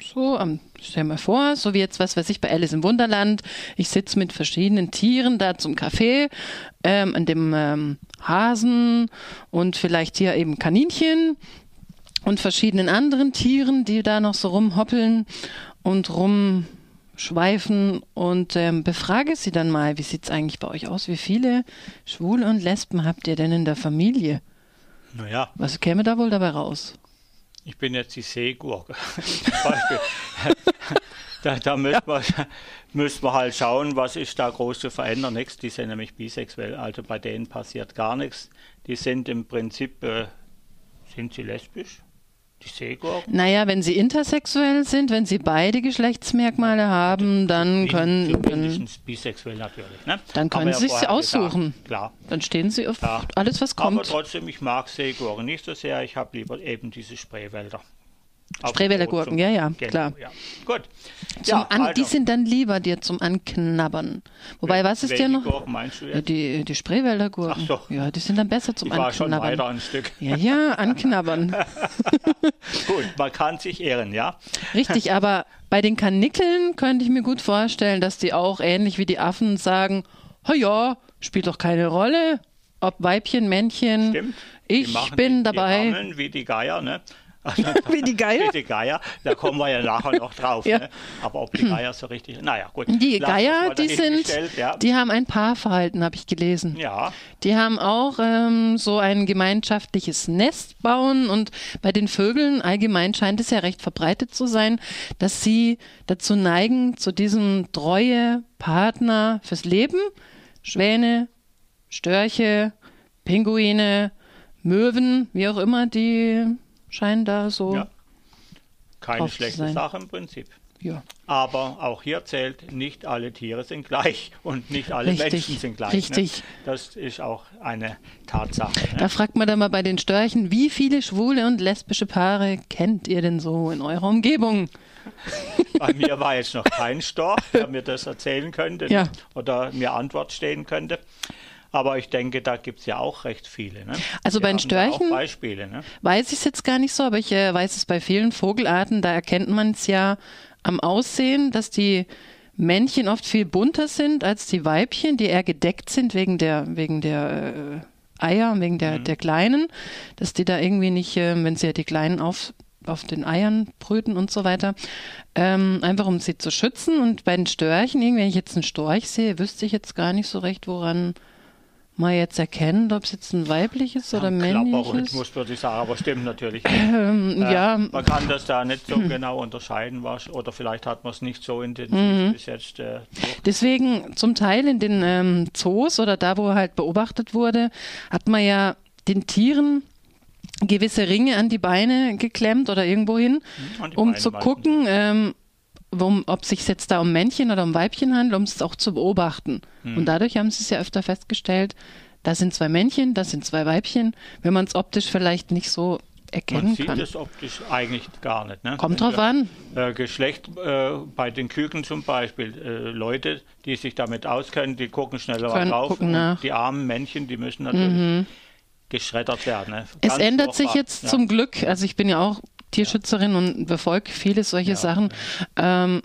so, ähm, stell mal vor, so wie jetzt, was weiß ich, bei Alice im Wunderland. Ich sitze mit verschiedenen Tieren da zum Café, ähm, an dem ähm, Hasen und vielleicht hier eben Kaninchen und verschiedenen anderen Tieren, die da noch so rumhoppeln und rumschweifen und ähm, befrage sie dann mal, wie sieht es eigentlich bei euch aus? Wie viele Schwule und Lesben habt ihr denn in der Familie? Naja. Was käme da wohl dabei raus? Ich bin jetzt die Seegurke. Da, da müssen, ja. wir, müssen wir halt schauen, was ist da groß zu verändern. Nichts, die sind nämlich bisexuell, also bei denen passiert gar nichts. Die sind im Prinzip, äh, sind sie lesbisch? Die Seegurken? Naja, wenn sie intersexuell sind, wenn sie beide Geschlechtsmerkmale haben, dann können. Mindestens bisexuell natürlich. Ne? Dann können sie sich aussuchen. Gesagt. Klar. Dann stehen sie auf ja. alles, was kommt. Aber trotzdem, ich mag Seegurken nicht so sehr. Ich habe lieber eben diese Spreewälder. Spreewäldergurken, ja, ja, genau, klar. Ja. Gut. Ja, an, also. Die sind dann lieber dir zum Anknabbern. Wobei, was ist dir noch? Gurken meinst du jetzt? Die, die Spreewäldergurken. Ach so. Ja, die sind dann besser zum ich war Anknabbern. schon weiter ein Stück. Ja, ja, anknabbern. gut, man kann sich ehren, ja. Richtig, aber bei den Kanickeln könnte ich mir gut vorstellen, dass die auch ähnlich wie die Affen sagen, ja, spielt doch keine Rolle, ob Weibchen, Männchen. Stimmt. Ich bin die, dabei. Die wie die Geier, ne? Wie die Geier? Wie die Geier, da kommen wir ja nachher noch drauf. ja. ne? Aber ob die Geier so richtig, naja gut. Die Geier, die sind, ja. die haben ein Paarverhalten, habe ich gelesen. Ja. Die haben auch ähm, so ein gemeinschaftliches Nest bauen und bei den Vögeln allgemein scheint es ja recht verbreitet zu sein, dass sie dazu neigen, zu diesem treue Partner fürs Leben, Schwäne, Störche, Pinguine, Möwen, wie auch immer, die scheinen da so. Ja. Keine schlechte Sache im Prinzip. Ja. Aber auch hier zählt, nicht alle Tiere sind gleich und nicht alle richtig, Menschen sind gleich. Richtig. Ne? Das ist auch eine Tatsache. Ne? Da fragt man dann mal bei den Störchen, wie viele schwule und lesbische Paare kennt ihr denn so in eurer Umgebung? Bei mir war jetzt noch kein Storch, der mir das erzählen könnte ja. oder mir Antwort stehen könnte. Aber ich denke, da gibt es ja auch recht viele. Ne? Also Wir bei den Störchen Beispiele, ne? weiß ich es jetzt gar nicht so, aber ich äh, weiß es bei vielen Vogelarten, da erkennt man es ja am Aussehen, dass die Männchen oft viel bunter sind als die Weibchen, die eher gedeckt sind wegen der, wegen der äh, Eier, wegen der, mhm. der Kleinen, dass die da irgendwie nicht, äh, wenn sie ja die Kleinen auf, auf den Eiern brüten und so weiter, ähm, einfach um sie zu schützen. Und bei den Störchen, irgendwie, wenn ich jetzt einen Storch sehe, wüsste ich jetzt gar nicht so recht, woran mal jetzt erkennen, ob es jetzt ein weibliches oder männliches ist. würde ich sagen, aber stimmt natürlich. Ähm, äh, ja. Man kann das da nicht so genau unterscheiden, was, oder vielleicht hat man es nicht so intensiv mhm. bis jetzt. Äh, Deswegen zum Teil in den ähm, Zoos oder da, wo halt beobachtet wurde, hat man ja den Tieren gewisse Ringe an die Beine geklemmt oder irgendwo hin, mhm, um Beine zu gucken, ähm, um, ob es sich jetzt da um Männchen oder um Weibchen handelt, um es auch zu beobachten. Hm. Und dadurch haben sie es ja öfter festgestellt, da sind zwei Männchen, das sind zwei Weibchen, wenn man es optisch vielleicht nicht so erkennen man sieht kann. es optisch eigentlich gar nicht. Ne? Kommt drauf an. Äh, Geschlecht äh, bei den Küken zum Beispiel. Äh, Leute, die sich damit auskennen, die gucken schneller Können drauf. Nach. Die armen Männchen, die müssen natürlich mhm. geschreddert werden. Ne? Es ändert sich jetzt ja. zum Glück. Also ich bin ja auch Tierschützerin und befolge viele solche Sachen. Ähm,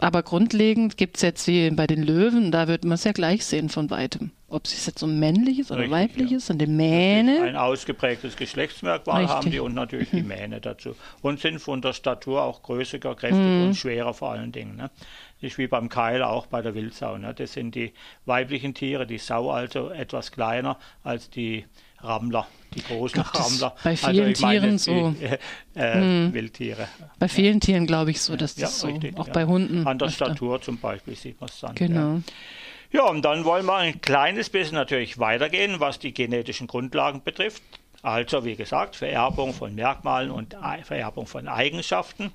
aber grundlegend gibt es jetzt wie bei den Löwen, da wird man es ja gleich sehen von weitem. Ob es jetzt um männliches oder Richtig, weibliches ja. und die Mähne. Ein ausgeprägtes Geschlechtsmerkmal Richtig. haben die und natürlich die Mähne dazu. Und sind von der Statur auch größer, kräftiger mhm. und schwerer vor allen Dingen. Ne? Das ist wie beim Keil auch bei der Wildsau. Ne? Das sind die weiblichen Tiere, die Sau also etwas kleiner als die Rammler, die großen glaub, Rammler. Bei also vielen also Tieren die, so. Äh, hm. Wildtiere. Bei vielen Tieren glaube ich so, dass das ja, so, richtig, auch ja. bei Hunden. An der öfter. Statur zum Beispiel sieht man es dann. Genau. Ja. Ja, und dann wollen wir ein kleines bisschen natürlich weitergehen, was die genetischen Grundlagen betrifft. Also, wie gesagt, Vererbung von Merkmalen und Vererbung von Eigenschaften.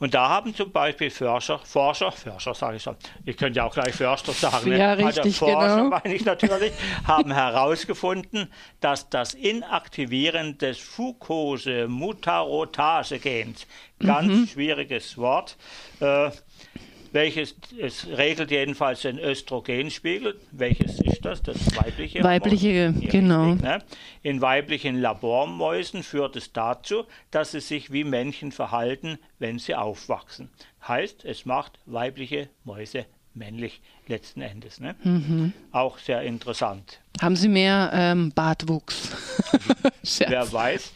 Und da haben zum Beispiel Forscher, Forscher, Forscher sage ich schon, ich könnte ja auch gleich Förster sagen, ja, ne? richtig, also Forscher genau. meine ich natürlich, haben herausgefunden, dass das Inaktivieren des Fucose-Mutarotase-Gens, ganz mhm. schwieriges Wort, äh, welches es regelt jedenfalls den Östrogenspiegel. Welches ist das? Das weibliche. Weibliche, genau. Richtig, ne? In weiblichen Labormäusen führt es dazu, dass sie sich wie Männchen verhalten, wenn sie aufwachsen. Heißt, es macht weibliche Mäuse männlich letzten Endes. Ne? Mhm. Auch sehr interessant. Haben Sie mehr ähm, Bartwuchs? Wer weiß,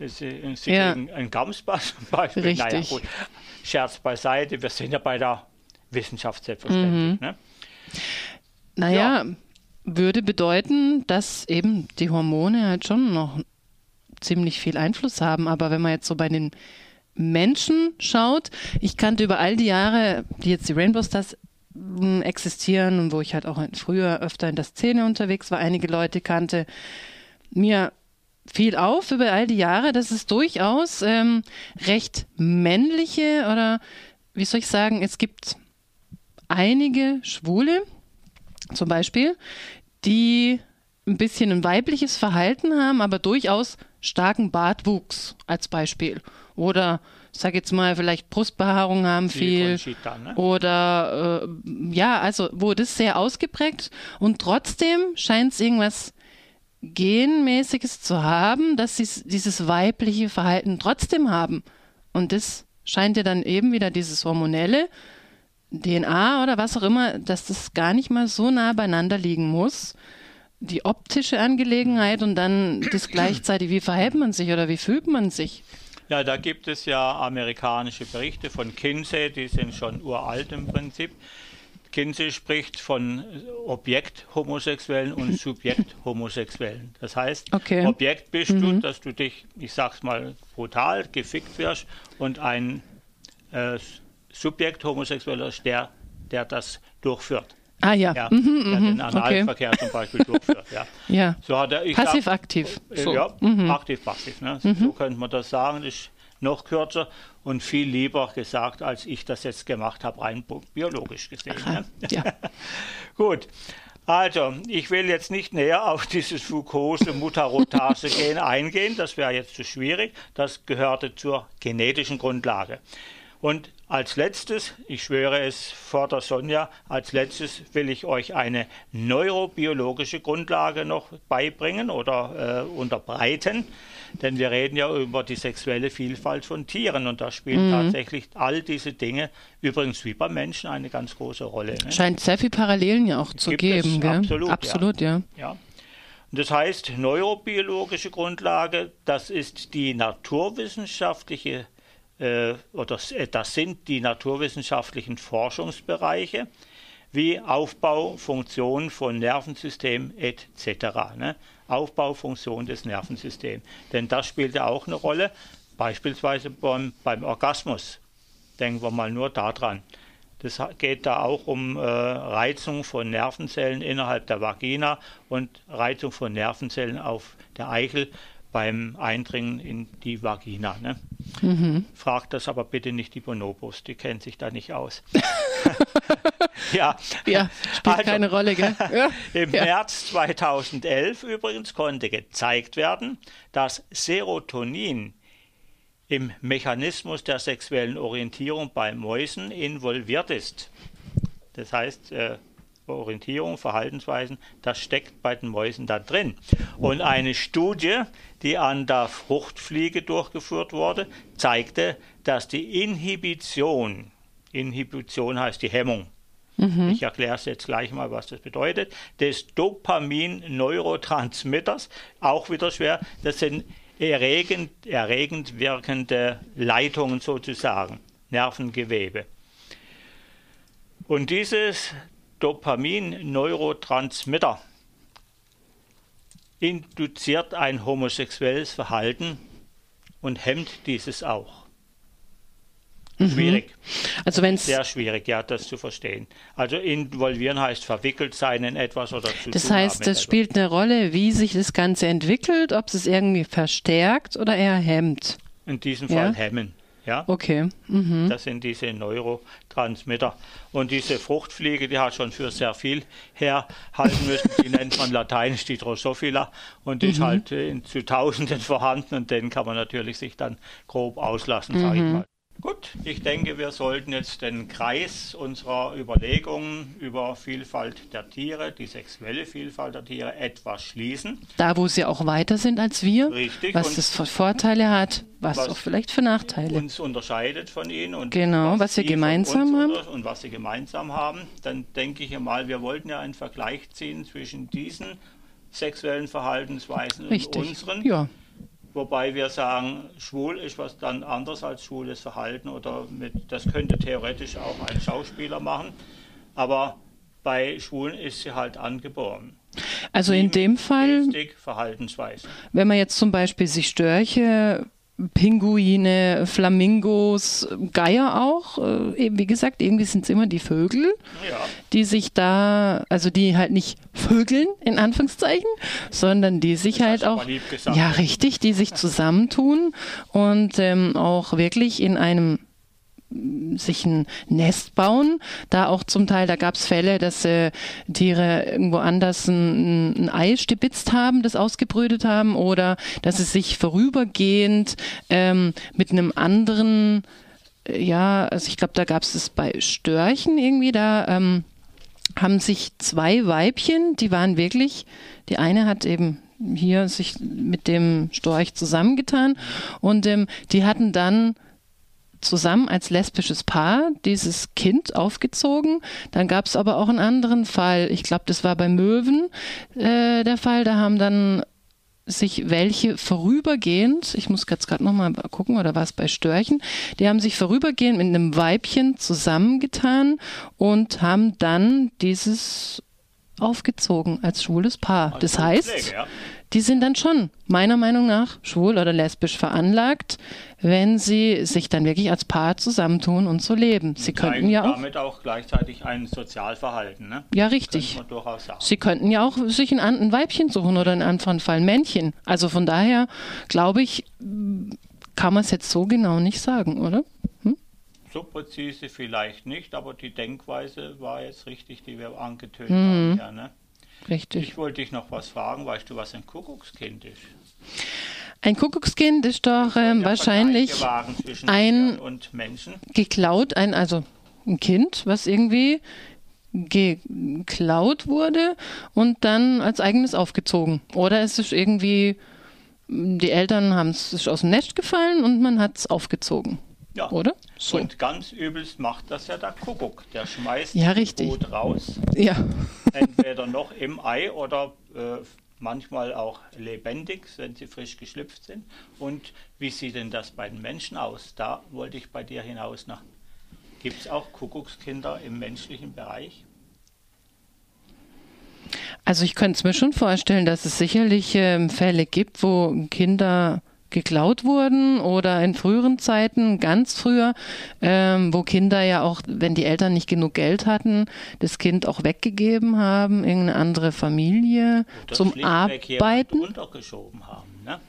Sie, Sie ja. kriegen einen Gamsbart zum Beispiel. Richtig. Naja, gut. Scherz beiseite, wir sind ja bei der Wissenschaft selbstverständlich. Mhm. Ne? Naja, ja. würde bedeuten, dass eben die Hormone halt schon noch ziemlich viel Einfluss haben. Aber wenn man jetzt so bei den Menschen schaut. Ich kannte über all die Jahre, die jetzt die Rainbow Stars existieren und wo ich halt auch früher öfter in der Szene unterwegs war, einige Leute kannte, mir fiel auf über all die Jahre, dass es durchaus ähm, recht männliche oder wie soll ich sagen, es gibt einige Schwule zum Beispiel, die ein bisschen ein weibliches Verhalten haben, aber durchaus starken Bartwuchs als Beispiel. Oder sag jetzt mal, vielleicht Brustbehaarung haben viel. Conchita, ne? Oder äh, ja, also wo das sehr ausgeprägt und trotzdem scheint es irgendwas Genmäßiges zu haben, dass sie dieses weibliche Verhalten trotzdem haben. Und das scheint ja dann eben wieder dieses hormonelle DNA oder was auch immer, dass das gar nicht mal so nah beieinander liegen muss. Die optische Angelegenheit und dann das gleichzeitig, wie verhält man sich oder wie fühlt man sich? Ja, da gibt es ja amerikanische Berichte von Kinsey, die sind schon uralt im Prinzip. Kinsey spricht von Objekt-Homosexuellen und Subjekt-Homosexuellen. Das heißt, okay. Objekt bist mhm. du, dass du dich, ich sag's mal brutal, gefickt wirst und ein äh, Subjekt-Homosexueller ist der, der das durchführt. Ah ja. ja mhm, der den mhm. Analverkehr okay. zum Beispiel durchführt. Ja. ja. So Passiv-aktiv. Äh, so. Ja, mhm. aktiv-passiv. Ne? Mhm. So könnte man das sagen. Das ist noch kürzer und viel lieber gesagt, als ich das jetzt gemacht habe, rein biologisch gesehen. Aha, ne? ja. Gut. Also, ich will jetzt nicht näher auf dieses Fucose-Mutarotase-Gen eingehen, das wäre jetzt zu schwierig. Das gehörte zur genetischen Grundlage. Und als letztes, ich schwöre es vor der Sonja, als letztes will ich euch eine neurobiologische Grundlage noch beibringen oder äh, unterbreiten. Denn wir reden ja über die sexuelle Vielfalt von Tieren und da spielen mhm. tatsächlich all diese Dinge, übrigens wie beim Menschen, eine ganz große Rolle. Ne? Scheint sehr viele Parallelen ja auch zu Gibt geben. gell? Absolut, absolut ja. ja. ja. Das heißt, neurobiologische Grundlage, das ist die naturwissenschaftliche oder äh, das sind die naturwissenschaftlichen Forschungsbereiche wie Aufbau, Funktion von Nervensystem etc. Ne? Aufbau, Funktion des Nervensystems. Denn das spielt ja auch eine Rolle, beispielsweise beim, beim Orgasmus. Denken wir mal nur daran. Das geht da auch um äh, Reizung von Nervenzellen innerhalb der Vagina und Reizung von Nervenzellen auf der Eichel beim Eindringen in die Vagina. Ne? Mhm. Fragt das aber bitte nicht die Bonobos, die kennen sich da nicht aus. ja. ja, spielt also, keine Rolle, gell? Ja. Im ja. März 2011 übrigens konnte gezeigt werden, dass Serotonin im Mechanismus der sexuellen Orientierung bei Mäusen involviert ist. Das heißt, äh, Orientierung, Verhaltensweisen, das steckt bei den Mäusen da drin. Und eine Studie, die an der Fruchtfliege durchgeführt wurde, zeigte, dass die Inhibition, Inhibition heißt die Hemmung, mhm. ich erkläre es jetzt gleich mal, was das bedeutet, des Dopamin-Neurotransmitters, auch wieder schwer, das sind erregend, erregend wirkende Leitungen sozusagen, Nervengewebe. Und dieses Dopamin-Neurotransmitter induziert ein homosexuelles Verhalten und hemmt dieses auch. Mhm. Schwierig. Also wenn's Sehr schwierig, ja, das zu verstehen. Also involvieren heißt verwickelt sein in etwas oder zu Das heißt, das spielt eine Rolle, wie sich das Ganze entwickelt, ob es irgendwie verstärkt oder eher hemmt. In diesem Fall ja? hemmen. Ja? Okay. Mhm. Das sind diese Neurotransmitter. Und diese Fruchtfliege, die hat schon für sehr viel herhalten müssen. Die nennt man lateinisch die Drosophila und die mhm. ist halt in, zu Tausenden vorhanden und den kann man natürlich sich dann grob auslassen, mhm. sage ich mal. Gut, ich denke, wir sollten jetzt den Kreis unserer Überlegungen über Vielfalt der Tiere, die sexuelle Vielfalt der Tiere, etwas schließen. Da, wo sie auch weiter sind als wir, Richtig. was es für Vorteile hat, was, was, auch vielleicht für Nachteile. uns unterscheidet von ihnen und genau, was, was wir gemeinsam haben. Und was sie gemeinsam haben. Dann denke ich mal, wir wollten ja einen Vergleich ziehen zwischen diesen sexuellen Verhaltensweisen Richtig. und unseren. Ja. Wobei wir sagen, schwul ist was dann anders als schwules Verhalten oder mit, das könnte theoretisch auch ein Schauspieler machen. Aber bei Schwulen ist sie halt angeboren. Also in dem Fall, Verhaltensweise. wenn man jetzt zum Beispiel sich Störche Pinguine, Flamingos, Geier auch. Äh, wie gesagt, irgendwie sind es immer die Vögel, ja. die sich da, also die halt nicht vögeln, in Anführungszeichen, sondern die sich das halt auch, ja richtig, die sich zusammentun und ähm, auch wirklich in einem sich ein Nest bauen. Da auch zum Teil, da gab es Fälle, dass äh, Tiere irgendwo anders ein, ein, Ei stibitzt haben, das ausgebrütet haben, oder dass es sich vorübergehend ähm, mit einem anderen, äh, ja, also ich glaube, da gab es es bei Störchen irgendwie, da ähm, haben sich zwei Weibchen, die waren wirklich, die eine hat eben hier sich mit dem Storch zusammengetan und ähm, die hatten dann zusammen als lesbisches Paar dieses Kind aufgezogen. Dann gab es aber auch einen anderen Fall. Ich glaube, das war bei Möwen äh, der Fall. Da haben dann sich welche vorübergehend, ich muss jetzt gerade nochmal gucken, oder war es bei Störchen, die haben sich vorübergehend mit einem Weibchen zusammengetan und haben dann dieses aufgezogen als schwules Paar. Das heißt, die sind dann schon meiner Meinung nach schwul oder lesbisch veranlagt, wenn sie sich dann wirklich als Paar zusammentun und so leben. Sie könnten ja auch damit auch gleichzeitig ein Sozialverhalten, ne? Ja, richtig. Sie könnten ja auch sich ein, ein Weibchen suchen oder in anderen Fall ein Männchen. Also von daher glaube ich, kann man es jetzt so genau nicht sagen, oder? Hm? So präzise vielleicht nicht, aber die Denkweise war jetzt richtig, die wir angetönt mhm. haben. Ja, ne? Richtig. Ich wollte dich noch was fragen. Weißt du, was ein Kuckuckskind ist? Ein Kuckuckskind ist doch ähm, wahrscheinlich ein geklaut, ein also ein Kind, was irgendwie geklaut wurde und dann als eigenes aufgezogen. Oder es ist irgendwie die Eltern haben es aus dem Nest gefallen und man hat es aufgezogen. Ja. Oder? So. Und ganz übelst macht das ja der Kuckuck. Der schmeißt ja, richtig. Brot raus. Ja. Entweder noch im Ei oder äh, manchmal auch lebendig, wenn sie frisch geschlüpft sind. Und wie sieht denn das bei den Menschen aus? Da wollte ich bei dir hinaus nach. Gibt es auch Kuckuckskinder im menschlichen Bereich? Also ich könnte es mir schon vorstellen, dass es sicherlich äh, Fälle gibt, wo Kinder geklaut wurden oder in früheren Zeiten, ganz früher, ähm, wo Kinder ja auch, wenn die Eltern nicht genug Geld hatten, das Kind auch weggegeben haben, irgendeine andere Familie zum Arbeiten. Untergeschoben haben, ne?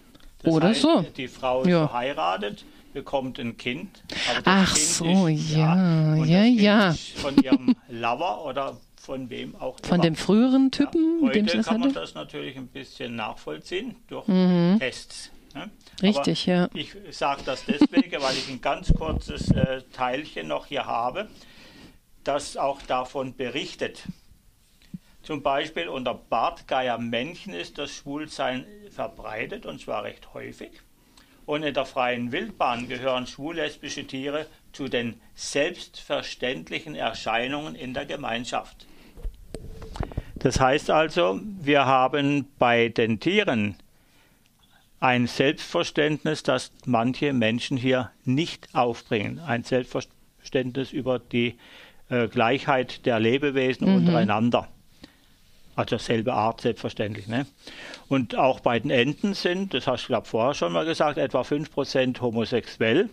oder heißt, so. Die Frau ist ja. verheiratet, bekommt ein Kind. Ach kind so, ist, ja, ja, ja. Von ihrem Lover oder von wem auch immer. Von dem früheren Typen? Ja, heute kann man das natürlich ein bisschen nachvollziehen durch mhm. Tests. Ne? Richtig, Aber ja. Ich sage das deswegen, weil ich ein ganz kurzes äh, Teilchen noch hier habe, das auch davon berichtet. Zum Beispiel unter Bartgeier-Männchen ist das Schwulsein verbreitet und zwar recht häufig. Und in der freien Wildbahn gehören schwul-lesbische Tiere zu den selbstverständlichen Erscheinungen in der Gemeinschaft. Das heißt also, wir haben bei den Tieren ein Selbstverständnis, das manche Menschen hier nicht aufbringen. Ein Selbstverständnis über die äh, Gleichheit der Lebewesen mhm. untereinander. Also selbe Art, selbstverständlich. Ne? Und auch bei den Enten sind, das hast du, glaube vorher schon mal gesagt, etwa 5% homosexuell.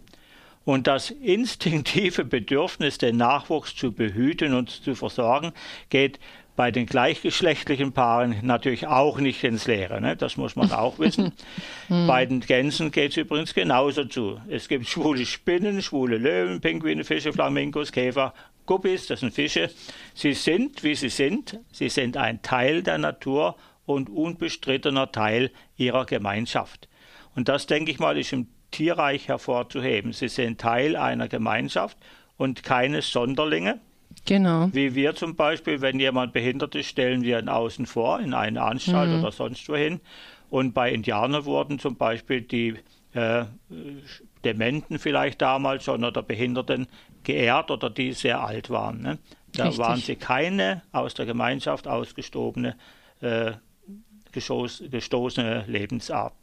Und das instinktive Bedürfnis, den Nachwuchs zu behüten und zu versorgen, geht bei den gleichgeschlechtlichen Paaren natürlich auch nicht ins Leere. Ne? Das muss man auch wissen. Hm. bei den Gänsen geht es übrigens genauso zu. Es gibt schwule Spinnen, schwule Löwen, Pinguine, Fische, Flamingos, Käfer, Guppies, das sind Fische. Sie sind, wie sie sind. Sie sind ein Teil der Natur und unbestrittener Teil ihrer Gemeinschaft. Und das, denke ich mal, ist im Tierreich hervorzuheben. Sie sind Teil einer Gemeinschaft und keine Sonderlinge Genau. Wie wir zum Beispiel, wenn jemand behindert ist, stellen wir ihn außen vor in eine Anstalt mhm. oder sonst wohin. Und bei Indianern wurden zum Beispiel die äh, Dementen vielleicht damals schon oder Behinderten geehrt oder die sehr alt waren. Ne? Da Richtig. waren sie keine aus der Gemeinschaft ausgestobene äh, gestoßene Lebensart.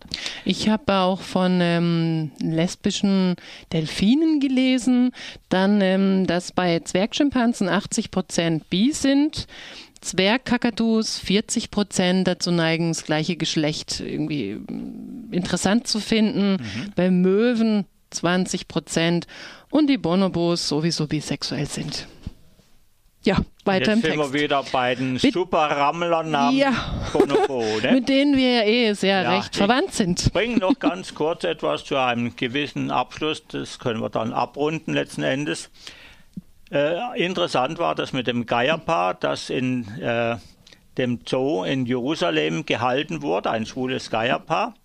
Ich habe auch von ähm, lesbischen Delfinen gelesen, dann, ähm, dass bei Zwergschimpansen 80 Prozent bi sind. Zwergkakadus 40 Prozent dazu neigen, das gleiche Geschlecht irgendwie interessant zu finden. Mhm. Bei Möwen 20 Prozent und die Bonobos sowieso bisexuell sind. Ja, weiter Jetzt im Text. sind wir wieder bei den Superrammlern namens ja. Bonobo. Ne? Mit denen wir ja eh sehr ja, recht verwandt sind. Ich bringe noch ganz kurz etwas zu einem gewissen Abschluss. Das können wir dann abrunden letzten Endes. Äh, interessant war das mit dem Geierpaar, das in äh, dem Zoo in Jerusalem gehalten wurde, ein schwules Geierpaar.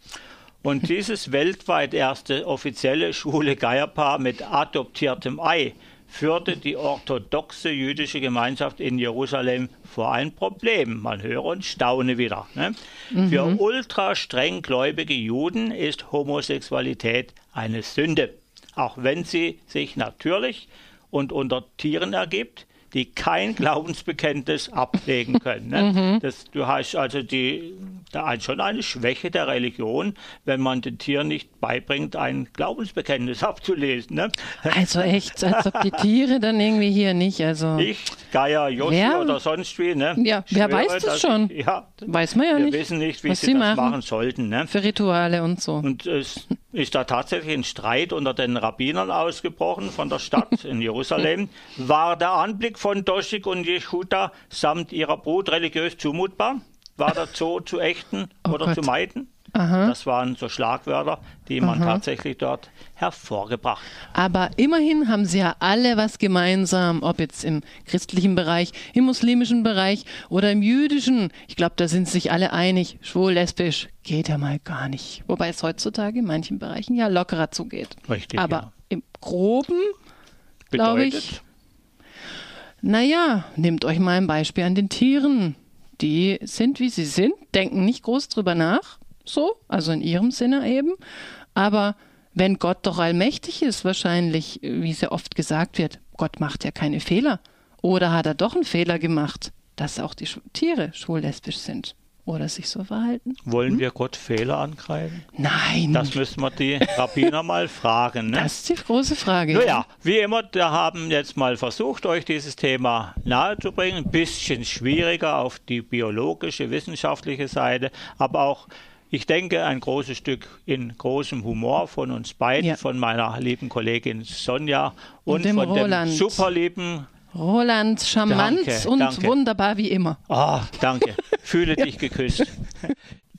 Und dieses weltweit erste offizielle schwule Geierpaar mit adoptiertem Ei führte die orthodoxe jüdische Gemeinschaft in Jerusalem vor ein Problem. Man höre und staune wieder. Ne? Mhm. Für ultra streng gläubige Juden ist Homosexualität eine Sünde, auch wenn sie sich natürlich und unter Tieren ergibt die kein Glaubensbekenntnis ablegen können. Ne? Mhm. Das, du hast also die, da schon eine Schwäche der Religion, wenn man den Tieren nicht beibringt, ein Glaubensbekenntnis abzulesen. Ne? Also echt, als ob die Tiere dann irgendwie hier nicht, also... Ich, Geier, Joshi oder sonst wie, ne? Ja, wer Schwöre, weiß das schon? Ich, ja, weiß man ja wir nicht. Wir wissen nicht, wie sie, sie das machen, machen sollten. Ne? Für Rituale und so. Und es ist da tatsächlich ein Streit unter den Rabbinern ausgebrochen von der Stadt in Jerusalem. War der Anblick von Doschik und Jehuda samt ihrer Brut religiös zumutbar? War der Zoo zu ächten oh oder Gott. zu meiden? Aha. Das waren so Schlagwörter, die man Aha. tatsächlich dort hervorgebracht hat. Aber immerhin haben sie ja alle was gemeinsam, ob jetzt im christlichen Bereich, im muslimischen Bereich oder im jüdischen. Ich glaube, da sind sich alle einig, schwul, lesbisch geht ja mal gar nicht. Wobei es heutzutage in manchen Bereichen ja lockerer zugeht. Richtig. Aber ja. im Groben, glaube ich, naja, nehmt euch mal ein Beispiel an den Tieren. Die sind, wie sie sind, denken nicht groß drüber nach so, also in ihrem Sinne eben. Aber wenn Gott doch allmächtig ist, wahrscheinlich, wie sehr oft gesagt wird, Gott macht ja keine Fehler. Oder hat er doch einen Fehler gemacht, dass auch die Tiere schwul-lesbisch sind oder sich so verhalten? Wollen hm? wir Gott Fehler angreifen? Nein. Das müssen wir die Rabbiner mal fragen. Ne? Das ist die große Frage. Naja, wie immer, wir haben jetzt mal versucht, euch dieses Thema nahezubringen. Ein bisschen schwieriger auf die biologische, wissenschaftliche Seite, aber auch ich denke, ein großes Stück in großem Humor von uns beiden, ja. von meiner lieben Kollegin Sonja und, und dem von Roland. dem superlieben Roland, charmant danke, und danke. wunderbar wie immer. Ah, oh, danke. Fühle dich geküsst.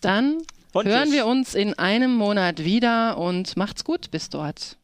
Dann und hören tschüss. wir uns in einem Monat wieder und macht's gut bis dort.